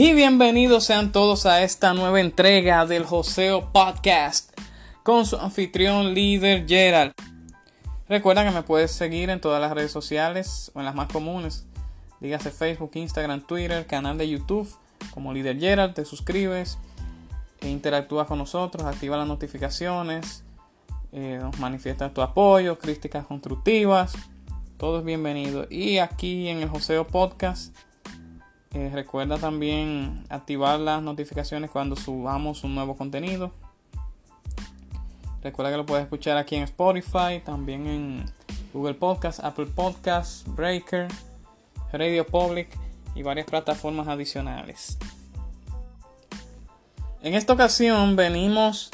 Y bienvenidos sean todos a esta nueva entrega del Joseo Podcast con su anfitrión líder Gerald. Recuerda que me puedes seguir en todas las redes sociales o en las más comunes. Dígase Facebook, Instagram, Twitter, canal de YouTube como líder Gerald. Te suscribes e interactúas con nosotros, activa las notificaciones, eh, nos tu apoyo, críticas constructivas. Todo es bienvenido. Y aquí en el Joseo Podcast eh, recuerda también activar las notificaciones cuando subamos un nuevo contenido. Recuerda que lo puedes escuchar aquí en Spotify, también en Google Podcast, Apple Podcast, Breaker, Radio Public y varias plataformas adicionales. En esta ocasión venimos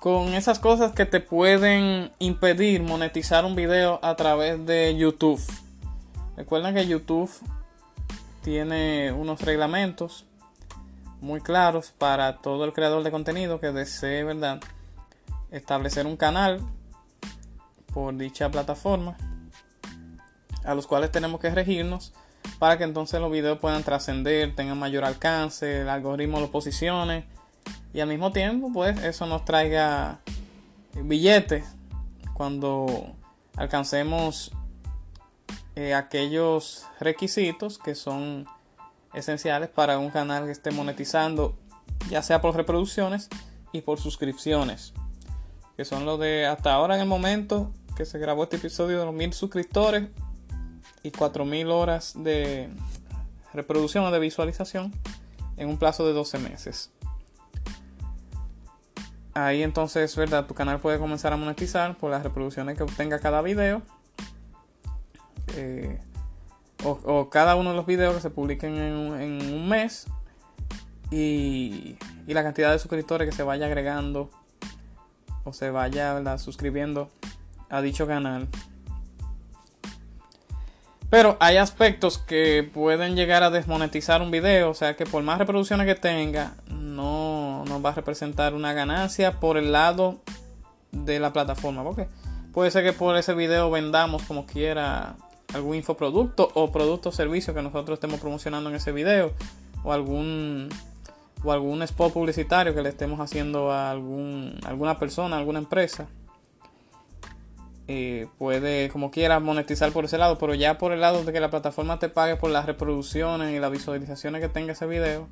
con esas cosas que te pueden impedir monetizar un video a través de YouTube. Recuerda que YouTube tiene unos reglamentos muy claros para todo el creador de contenido que desee, ¿verdad? Establecer un canal por dicha plataforma a los cuales tenemos que regirnos para que entonces los videos puedan trascender, tengan mayor alcance, el algoritmo lo posicione y al mismo tiempo pues eso nos traiga billetes cuando alcancemos eh, aquellos requisitos que son esenciales para un canal que esté monetizando, ya sea por reproducciones y por suscripciones, que son los de hasta ahora en el momento que se grabó este episodio de los mil suscriptores y 4000 horas de reproducción o de visualización en un plazo de 12 meses. Ahí entonces, ¿verdad? Tu canal puede comenzar a monetizar por las reproducciones que obtenga cada video eh, o, cada uno de los videos que se publiquen en, un mes y, la cantidad de suscriptores que se vaya agregando o se vaya suscribiendo a dicho canal. Pero hay aspectos que pueden llegar a desmonetizar un video, o sea que por más reproducciones que tenga, no, no va a representar una ganancia por el lado de la plataforma. Porque puede ser que por ese video vendamos como quiera algún infoproducto o producto o servicio que nosotros estemos promocionando en ese video o algún o algún spot publicitario que le estemos haciendo a algún, alguna persona, alguna empresa. Eh, puede, como quiera, monetizar por ese lado, pero ya por el lado de que la plataforma te pague por las reproducciones y las visualizaciones que tenga ese video,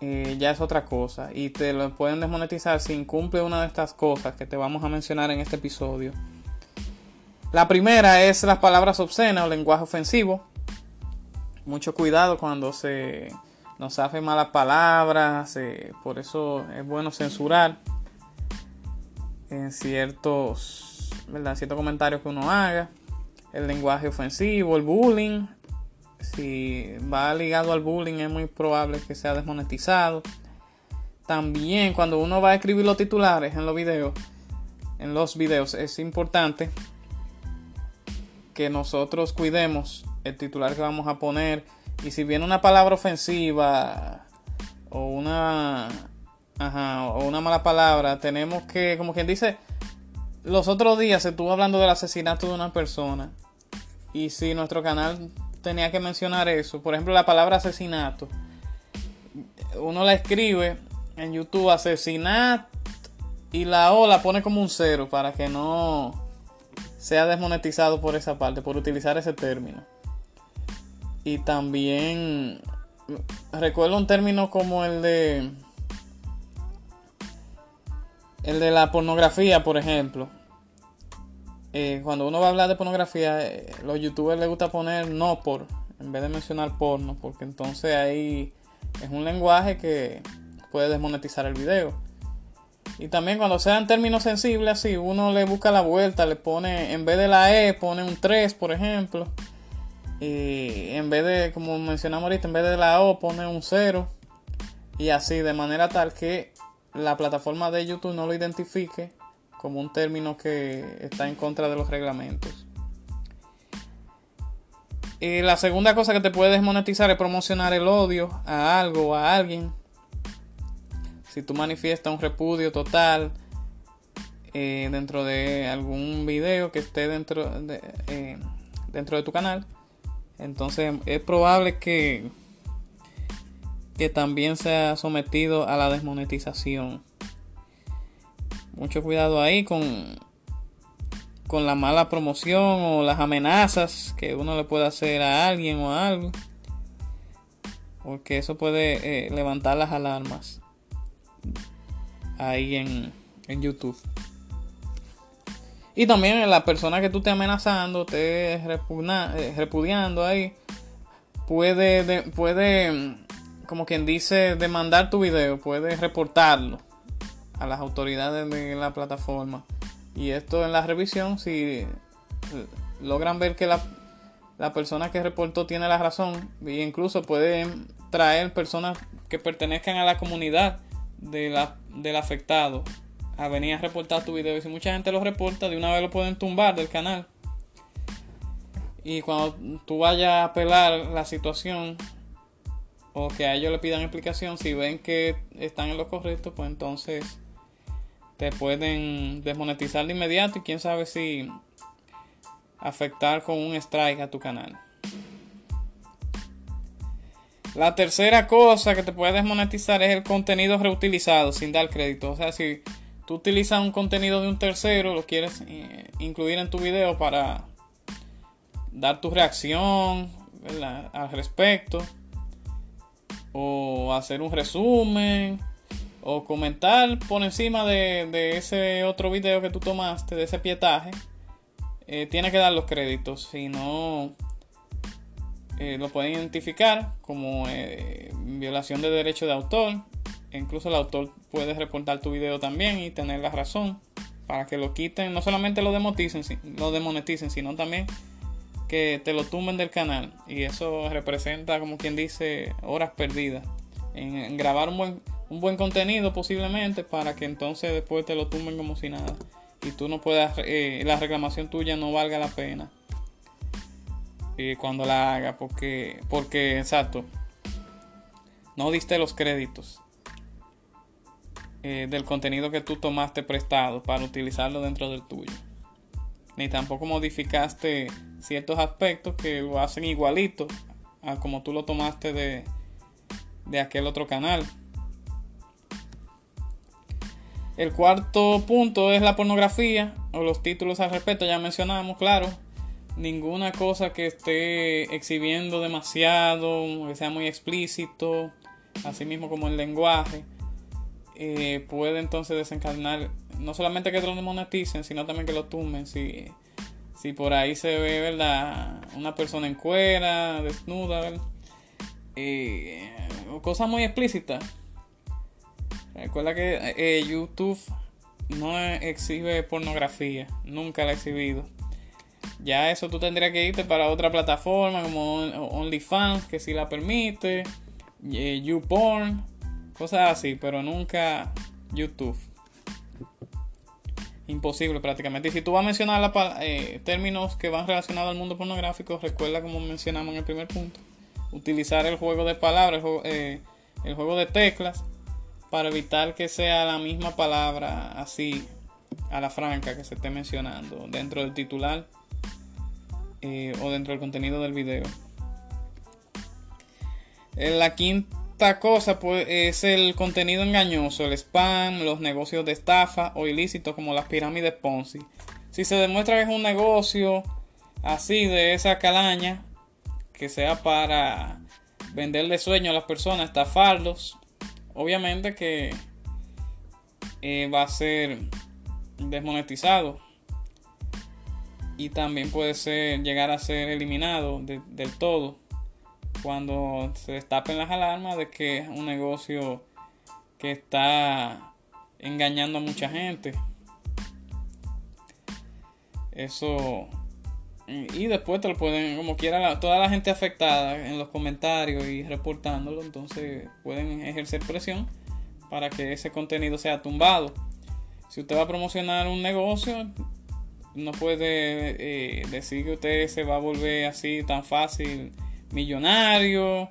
eh, ya es otra cosa. Y te lo pueden desmonetizar si incumple una de estas cosas que te vamos a mencionar en este episodio. La primera es las palabras obscenas o lenguaje ofensivo. Mucho cuidado cuando se nos hace malas palabras, por eso es bueno censurar en ciertos, ciertos comentarios que uno haga. El lenguaje ofensivo, el bullying. Si va ligado al bullying es muy probable que sea desmonetizado. También cuando uno va a escribir los titulares en los videos, en los videos es importante que nosotros cuidemos el titular que vamos a poner. Y si viene una palabra ofensiva o una, o una mala palabra, tenemos que, como quien dice, los otros días se estuvo hablando del asesinato de una persona. Y si nuestro canal tenía que mencionar eso, por ejemplo, la palabra asesinato, uno la escribe en YouTube asesinat y la O la pone como un cero para que no sea desmonetizado por esa parte, por utilizar ese término. Y también recuerdo un término como el de el de la pornografía, por ejemplo. Eh, cuando uno va a hablar de pornografía, eh, los youtubers les gusta poner no por, en vez de mencionar porno, porque entonces ahí es un lenguaje que puede desmonetizar el video. Y también cuando sean términos sensibles así, uno le busca la vuelta, le pone, en vez de la E, pone un 3, por ejemplo. Y en vez de, como mencionamos ahorita, en vez de la O, pone un 0. Y así, de manera tal que la plataforma de YouTube no lo identifique como un término que está en contra de los reglamentos. Y la segunda cosa que te puede desmonetizar es promocionar el odio a algo o a alguien si tú manifiestas un repudio total eh, dentro de algún video que esté dentro de, eh, dentro de tu canal, entonces es probable que, que también sea sometido a la desmonetización. Mucho cuidado ahí con, con la mala promoción o las amenazas que uno le puede hacer a alguien o a algo. Porque eso puede eh, levantar las alarmas ahí en, YouTube. Y también la persona que tú estés amenazando, te eh, repudiando ahí, puede, puede, como quien dice, demandar tu video, puede reportarlo a las autoridades de la plataforma. Y esto en la revisión, si eh, logran ver que la, la persona que reportó tiene la razón, e incluso pueden traer personas que pertenezcan a la comunidad de la, del afectado a venir a reportar tu video. Y si mucha gente lo reporta, de una vez lo pueden tumbar del canal. Y cuando tú vayas a apelar la situación o que a ellos le pidan explicación, si ven que están en lo correcto, pues entonces te pueden desmonetizar de inmediato y quién sabe si afectar con un strike a tu canal. La tercera cosa que te puede desmonetizar es el contenido reutilizado sin dar crédito. O sea, si tú utilizas un contenido de un tercero, lo quieres eh, incluir en tu video para dar tu reacción al respecto, o hacer un resumen, o comentar por encima de, ese otro video que tú tomaste, de ese pietaje, eh, tiene que dar los créditos. Si no eh, lo pueden identificar como eh, violación de derecho de autor. incluso el autor puede reportar tu video también y tener la razón para que lo quiten. No solamente lo demoneticen, lo demoneticen, sino también que te lo tumben del canal. Y eso representa, como quien dice, horas perdidas en, grabar un buen, un buen contenido posiblemente para que entonces después te lo tumben como si nada. Y tú no puedas, eh, la reclamación tuya no valga la pena cuando la haga, porque, porque, exacto, no diste los créditos eh, del contenido que tú tomaste prestado para utilizarlo dentro del tuyo. Ni tampoco modificaste ciertos aspectos que lo hacen igualito a como tú lo tomaste de, de aquel otro canal. El cuarto punto es la pornografía o los títulos al respecto, ya mencionamos, claro, ninguna cosa que esté exhibiendo demasiado, que sea muy explícito, así mismo como el lenguaje, eh, puede entonces desencadenar no solamente que te lo demoneticen, sino también que lo tumben. Si, si por ahí se ve, ¿verdad? Una persona en cuera, desnuda. Eh, cosas muy explícitas. Recuerda que eh, YouTube no exhibe pornografía, nunca la ha exhibido. Ya eso tú tendrías que irte para otra plataforma como OnlyFans, que si la permite, YouPorn, cosas así, pero nunca YouTube. Imposible prácticamente. Y si tú vas a mencionar eh, términos que van relacionados al mundo pornográfico, recuerda como mencionamos en el primer punto, utilizar el juego de palabras, el juego eh, de teclas, para evitar que sea la misma palabra así a la franca que se esté mencionando dentro del titular eh, o dentro del contenido del video. La quinta, cosa pues, es el contenido engañoso, el spam, los negocios de estafa o ilícitos como las pirámides Ponzi. Si se demuestra que es un negocio así de esa calaña, que sea para venderle sueño a las personas, estafarlos, obviamente que eh, va a ser desmonetizado y también puede ser llegar a ser eliminado del todo cuando se destapen las alarmas de que es un negocio que está engañando a mucha gente. Eso. Y después te lo pueden, como quiera, toda la gente afectada en los comentarios y reportándolo, entonces pueden ejercer presión para que ese contenido sea tumbado. Si usted va a promocionar un negocio, no puede eh, decir que usted se va a volver así tan fácil millonario,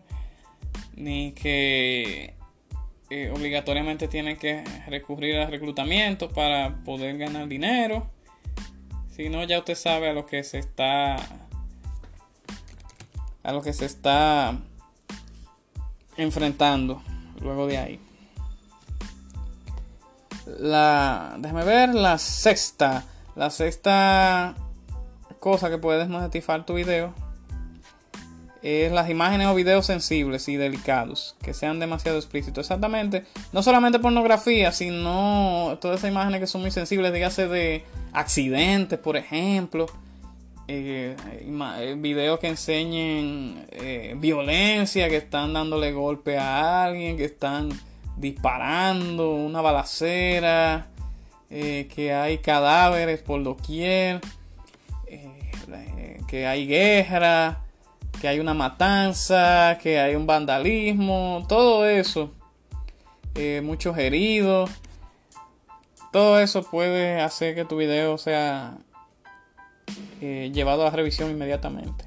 ni que eh, obligatoriamente tiene que recurrir al reclutamiento para poder ganar dinero. Si no, ya usted sabe a lo que se está a lo que se está enfrentando luego de ahí. La, déjame ver, la sexta, la sexta cosa que puedes monetizar tu video es las imágenes o videos sensibles y delicados, que sean demasiado explícitos. Exactamente, no solamente pornografía, sino todas esas imágenes que son muy sensibles, dígase de accidentes, por ejemplo, eh, eh, videos que enseñen eh, violencia, que están dándole golpe a alguien, que están disparando, una balacera, que hay cadáveres por doquier, que hay guerra que hay una matanza, que hay un vandalismo, todo eso, eh, muchos heridos, todo eso puede hacer que tu video sea eh, llevado a revisión inmediatamente.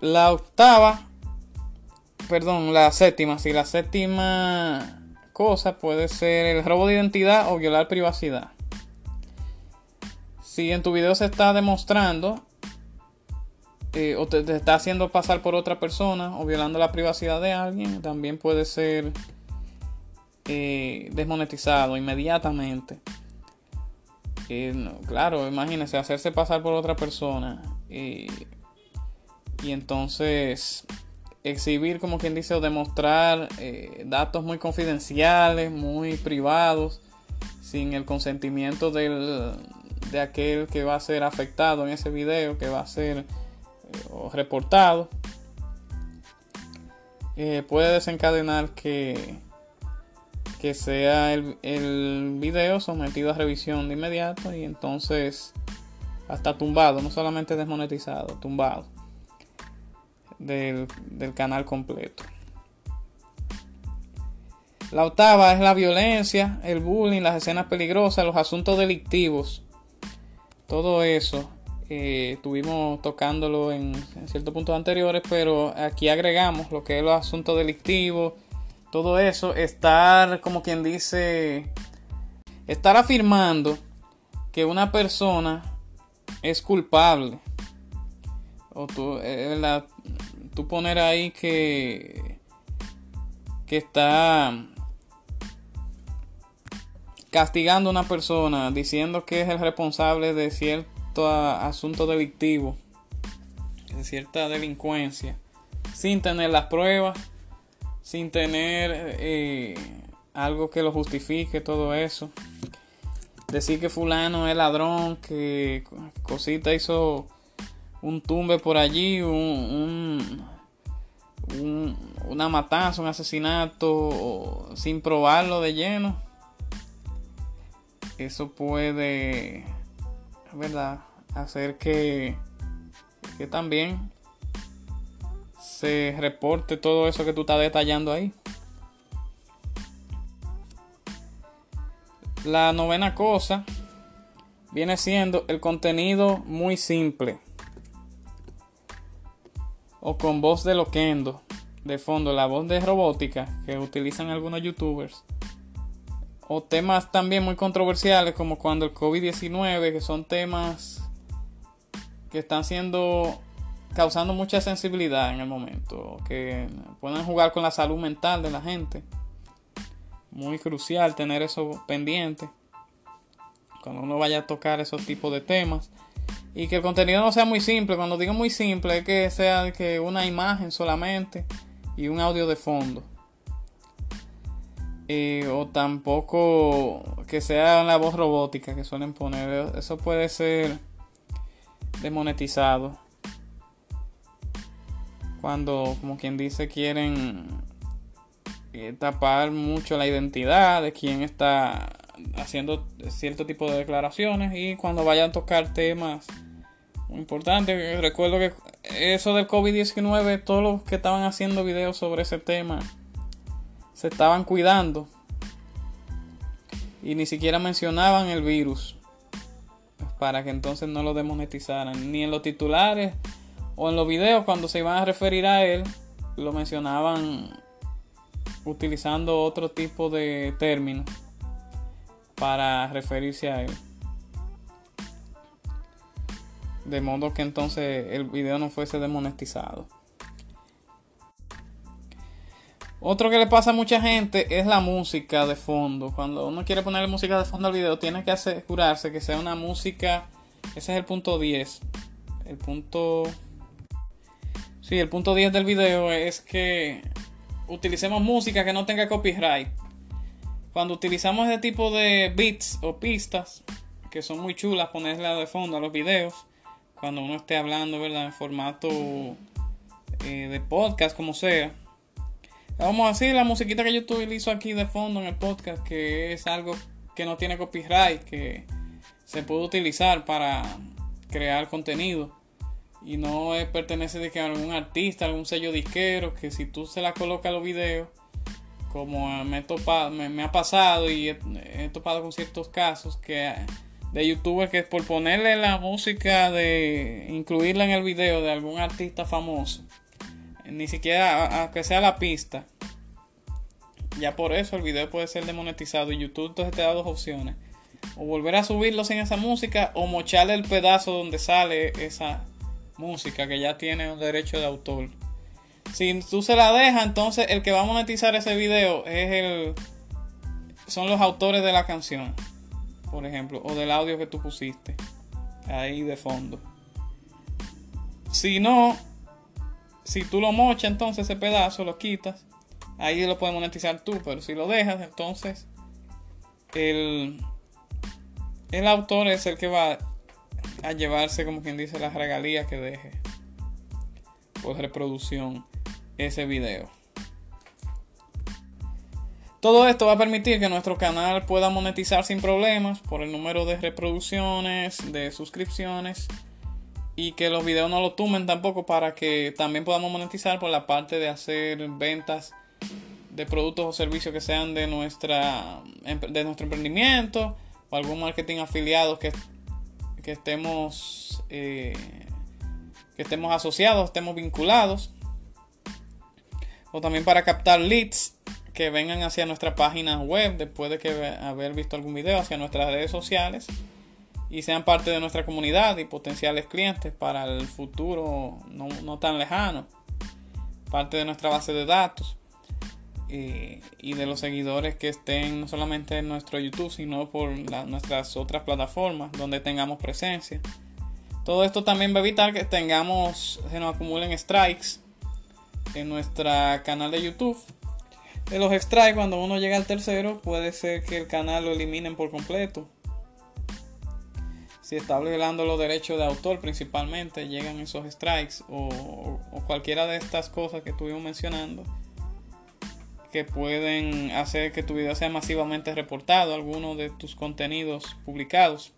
La octava, perdón, la séptima, si la séptima cosa puede ser el robo de identidad o violar privacidad. Si en tu video se está demostrando eh, o te, está haciendo pasar por otra persona o violando la privacidad de alguien, también puede ser eh, desmonetizado inmediatamente. Eh, claro, imagínese hacerse pasar por otra persona y entonces exhibir, como quien dice, o demostrar datos muy confidenciales, muy privados, sin el consentimiento del, de aquel que va a ser afectado en ese video, que va a ser o reportado, eh, puede desencadenar que, que sea el, el video sometido a revisión de inmediato y entonces hasta tumbado, no solamente desmonetizado, tumbado del, del canal completo. La octava es la violencia, el bullying, las escenas peligrosas, los asuntos delictivos. Todo eso eh, estuvimos tocándolo en, ciertos puntos anteriores, pero aquí agregamos lo que es los asuntos delictivos, todo eso, estar, como quien dice, estar afirmando que una persona es culpable. O tú, eh, tú poner ahí que, que está castigando a una persona, diciendo que es el responsable de cierto asunto delictivo, de cierta delincuencia, sin tener las pruebas, sin tener eh, algo que lo justifique, todo eso. Decir que fulano es ladrón, que cosita hizo un tumbe por allí, un, una matanza, un asesinato, sin probarlo de lleno. Eso puede, ¿verdad? hacer que, que también se reporte todo eso que tú estás detallando ahí. La novena cosa viene siendo el contenido muy simple o con voz de loquendo de fondo, la voz de robótica que utilizan algunos youtubers o temas también muy controversiales como cuando el COVID-19 que son temas que están siendo causando mucha sensibilidad en el momento, que pueden jugar con la salud mental de la gente. Muy crucial tener eso pendiente cuando uno vaya a tocar esos tipos de temas. Y que el contenido no sea muy simple. Cuando digo muy simple, es que sea que una imagen solamente y un audio de fondo. Eh, o tampoco que sea la voz robótica que suelen poner. Eso puede ser demonetizado cuando, como quien dice, quieren eh, tapar mucho la identidad de quien está haciendo cierto tipo de declaraciones y cuando vayan a tocar temas muy importantes. Recuerdo que eso del COVID-19, todos los que estaban haciendo videos sobre ese tema se estaban cuidando y ni siquiera mencionaban el virus para que entonces no lo demonetizaran, ni en los titulares o en los videos cuando se iban a referir a él, lo mencionaban utilizando otro tipo de término para referirse a él. De modo que entonces el video no fuese demonetizado. Otro que le pasa a mucha gente es la música de fondo. Cuando uno quiere ponerle música de fondo al video, tiene que asegurarse que sea una música. Ese es el punto 10. El punto Sí, el punto 10 del video es que utilicemos música que no tenga copyright. Cuando utilizamos este tipo de beats o pistas, que son muy chulas ponerla de fondo a los videos, cuando uno esté hablando, ¿verdad? En formato eh, de podcast, como sea. Vamos a decir la musiquita que yo utilizo aquí de fondo en el podcast, que es algo que no tiene copyright, que se puede utilizar para crear contenido y no pertenece de que a algún artista, algún sello disquero, que si tú se la colocas a los videos, como me, ha pasado y he, topado con ciertos casos que de youtubers que por ponerle la música de incluirla en el video de algún artista famoso, ni siquiera aunque sea la pista, ya por eso el video puede ser demonetizado y YouTube entonces te da dos opciones. O volver a subirlo sin esa música o mocharle el pedazo donde sale esa música que ya tiene un derecho de autor. Si tú se la dejas, entonces el que va a monetizar ese video es el son los autores de la canción, por ejemplo, o del audio que tú pusiste ahí de fondo. Si no, si tú lo mochas, entonces ese pedazo lo quitas, ahí lo puedes monetizar tú, pero si lo dejas, entonces el, el autor es el que va a llevarse, como quien dice, las regalías que deje por reproducción ese video. Todo esto va a permitir que nuestro canal pueda monetizar sin problemas por el número de reproducciones, de suscripciones y que los videos no lo tumben tampoco para que también podamos monetizar por la parte de hacer ventas de productos o servicios que sean de nuestra de nuestro emprendimiento o algún marketing afiliado que que estemos, eh, que estemos asociados, estemos vinculados. O también para captar leads que vengan hacia nuestra página web después de que haber visto algún video, hacia nuestras redes sociales y sean parte de nuestra comunidad y potenciales clientes para el futuro no, no tan lejano. Parte de nuestra base de datos y de los seguidores que estén no solamente en nuestro YouTube, sino por nuestras otras plataformas donde tengamos presencia. Todo esto también va a evitar que tengamos, se nos acumulen strikes en nuestro canal de YouTube. De los strikes, cuando uno llega al tercero, puede ser que el canal lo eliminen por completo. Si está violando los derechos de autor principalmente, llegan esos strikes o, cualquiera de estas cosas que estuvimos mencionando que pueden hacer que tu video sea masivamente reportado, algunos de tus contenidos publicados.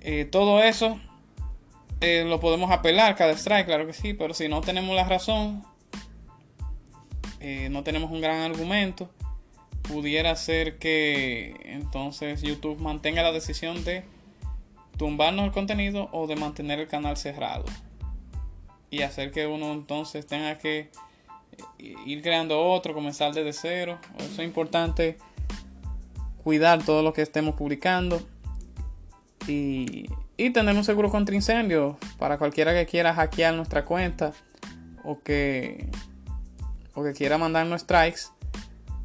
Eh, todo eso eh, lo podemos apelar cada strike, claro que sí, pero si no tenemos la razón, eh, no tenemos un gran argumento, pudiera ser que entonces YouTube mantenga la decisión de tumbarnos el contenido o de mantener el canal cerrado y hacer que uno entonces tenga que ir creando otro, comenzar desde cero. Eso es importante cuidar todo lo que estemos publicando y, Y tener un seguro contra incendio para cualquiera que quiera hackear nuestra cuenta o que, o que quiera mandarnos strikes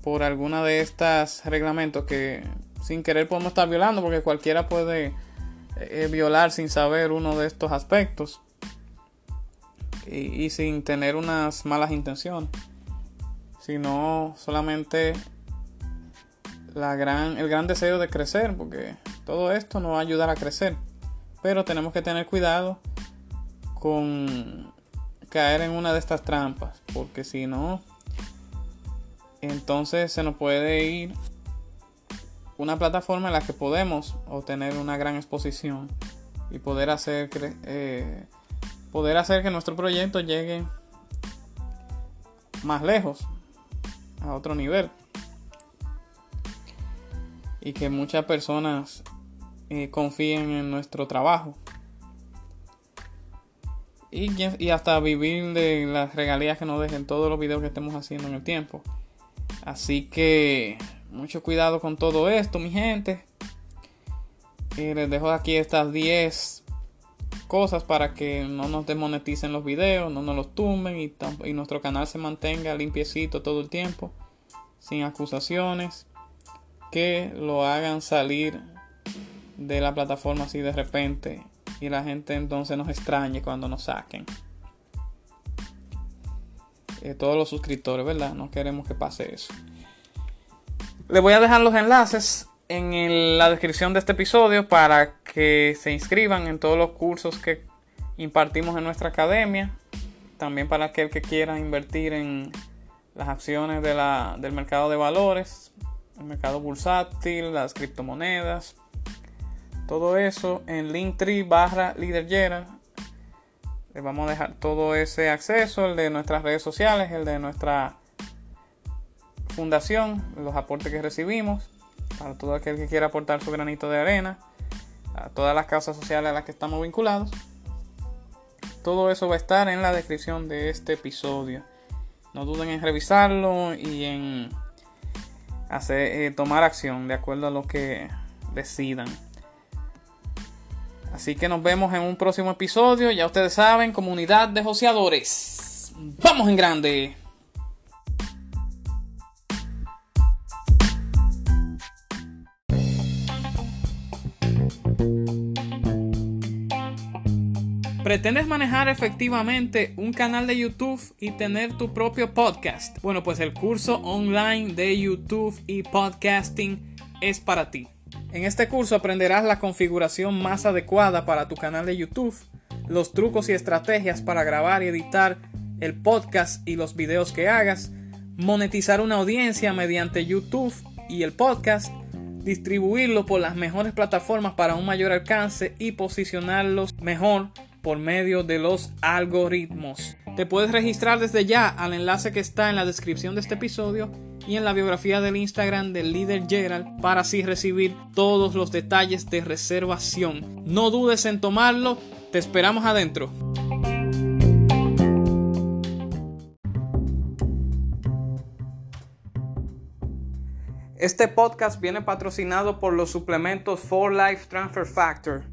por alguna de estas reglamentos que sin querer podemos estar violando porque cualquiera puede eh, violar sin saber uno de estos aspectos y, y sin tener unas malas intenciones sino solamente la gran, el gran deseo de crecer, porque todo esto nos va a ayudar a crecer. Pero tenemos que tener cuidado con caer en una de estas trampas, porque si no, entonces se nos puede ir una plataforma en la que podemos obtener una gran exposición y poder hacer, eh, poder hacer que nuestro proyecto llegue más lejos, a otro nivel. Y que muchas personas confíen en nuestro trabajo. Y, hasta vivir de las regalías que nos dejen todos los videos que estemos haciendo en el tiempo. Así que mucho cuidado con todo esto, mi gente. Les dejo aquí estas 10 cosas para que no nos desmoneticen los videos, no nos los tumben y nuestro canal se mantenga limpiecito todo el tiempo, sin acusaciones que lo hagan salir de la plataforma así de repente y la gente entonces nos extrañe cuando nos saquen. Eh, todos los suscriptores, ¿verdad? No queremos que pase eso. Les voy a dejar los enlaces en la descripción de este episodio para que se inscriban en todos los cursos que impartimos en nuestra academia. También para aquel que quiera invertir en las acciones del mercado de valores el mercado bursátil, las criptomonedas, todo eso en Linktree barra Leader Les vamos a dejar todo ese acceso, el de nuestras redes sociales, el de nuestra fundación, los aportes que recibimos, para todo aquel que quiera aportar su granito de arena, a todas las causas sociales a las que estamos vinculados. Todo eso va a estar en la descripción de este episodio. No duden en revisarlo y en hacer, eh, tomar acción de acuerdo a lo que decidan. Así que nos vemos en un próximo episodio. Ya ustedes saben, comunidad de joseadores. Vamos en grande. ¿Pretendes manejar efectivamente un canal de YouTube y tener tu propio podcast? Bueno, pues el curso online de YouTube y podcasting es para ti. En este curso aprenderás la configuración más adecuada para tu canal de YouTube, los trucos y estrategias para grabar y editar el podcast y los videos que hagas, monetizar una audiencia mediante YouTube y el podcast, distribuirlo por las mejores plataformas para un mayor alcance y posicionarlos mejor por medio de los algoritmos. Te puedes registrar desde ya al enlace que está en la descripción de este episodio y en la biografía del Instagram del líder Gerald para así recibir todos los detalles de reservación. No dudes en tomarlo, te esperamos adentro. Este podcast viene patrocinado por los suplementos For Life Transfer Factor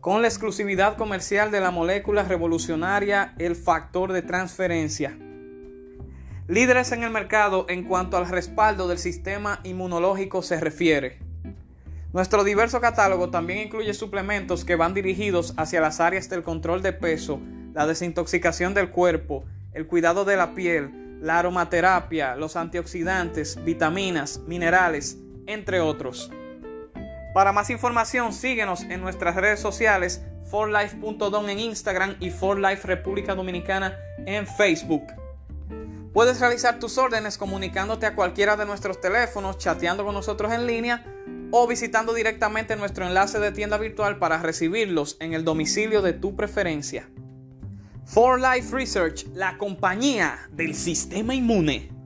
con la exclusividad comercial de la molécula revolucionaria, el factor de transferencia. Líderes en el mercado en cuanto al respaldo del sistema inmunológico se refiere. Nuestro diverso catálogo también incluye suplementos que van dirigidos hacia las áreas del control de peso, la desintoxicación del cuerpo, el cuidado de la piel, la aromaterapia, los antioxidantes, vitaminas, minerales, entre otros. Para más información, síguenos en nuestras redes sociales, forlife.don en Instagram y forlife República Dominicana en Facebook. Puedes realizar tus órdenes comunicándote a cualquiera de nuestros teléfonos, chateando con nosotros en línea o visitando directamente nuestro enlace de tienda virtual para recibirlos en el domicilio de tu preferencia. For Life Research, la compañía del sistema inmune.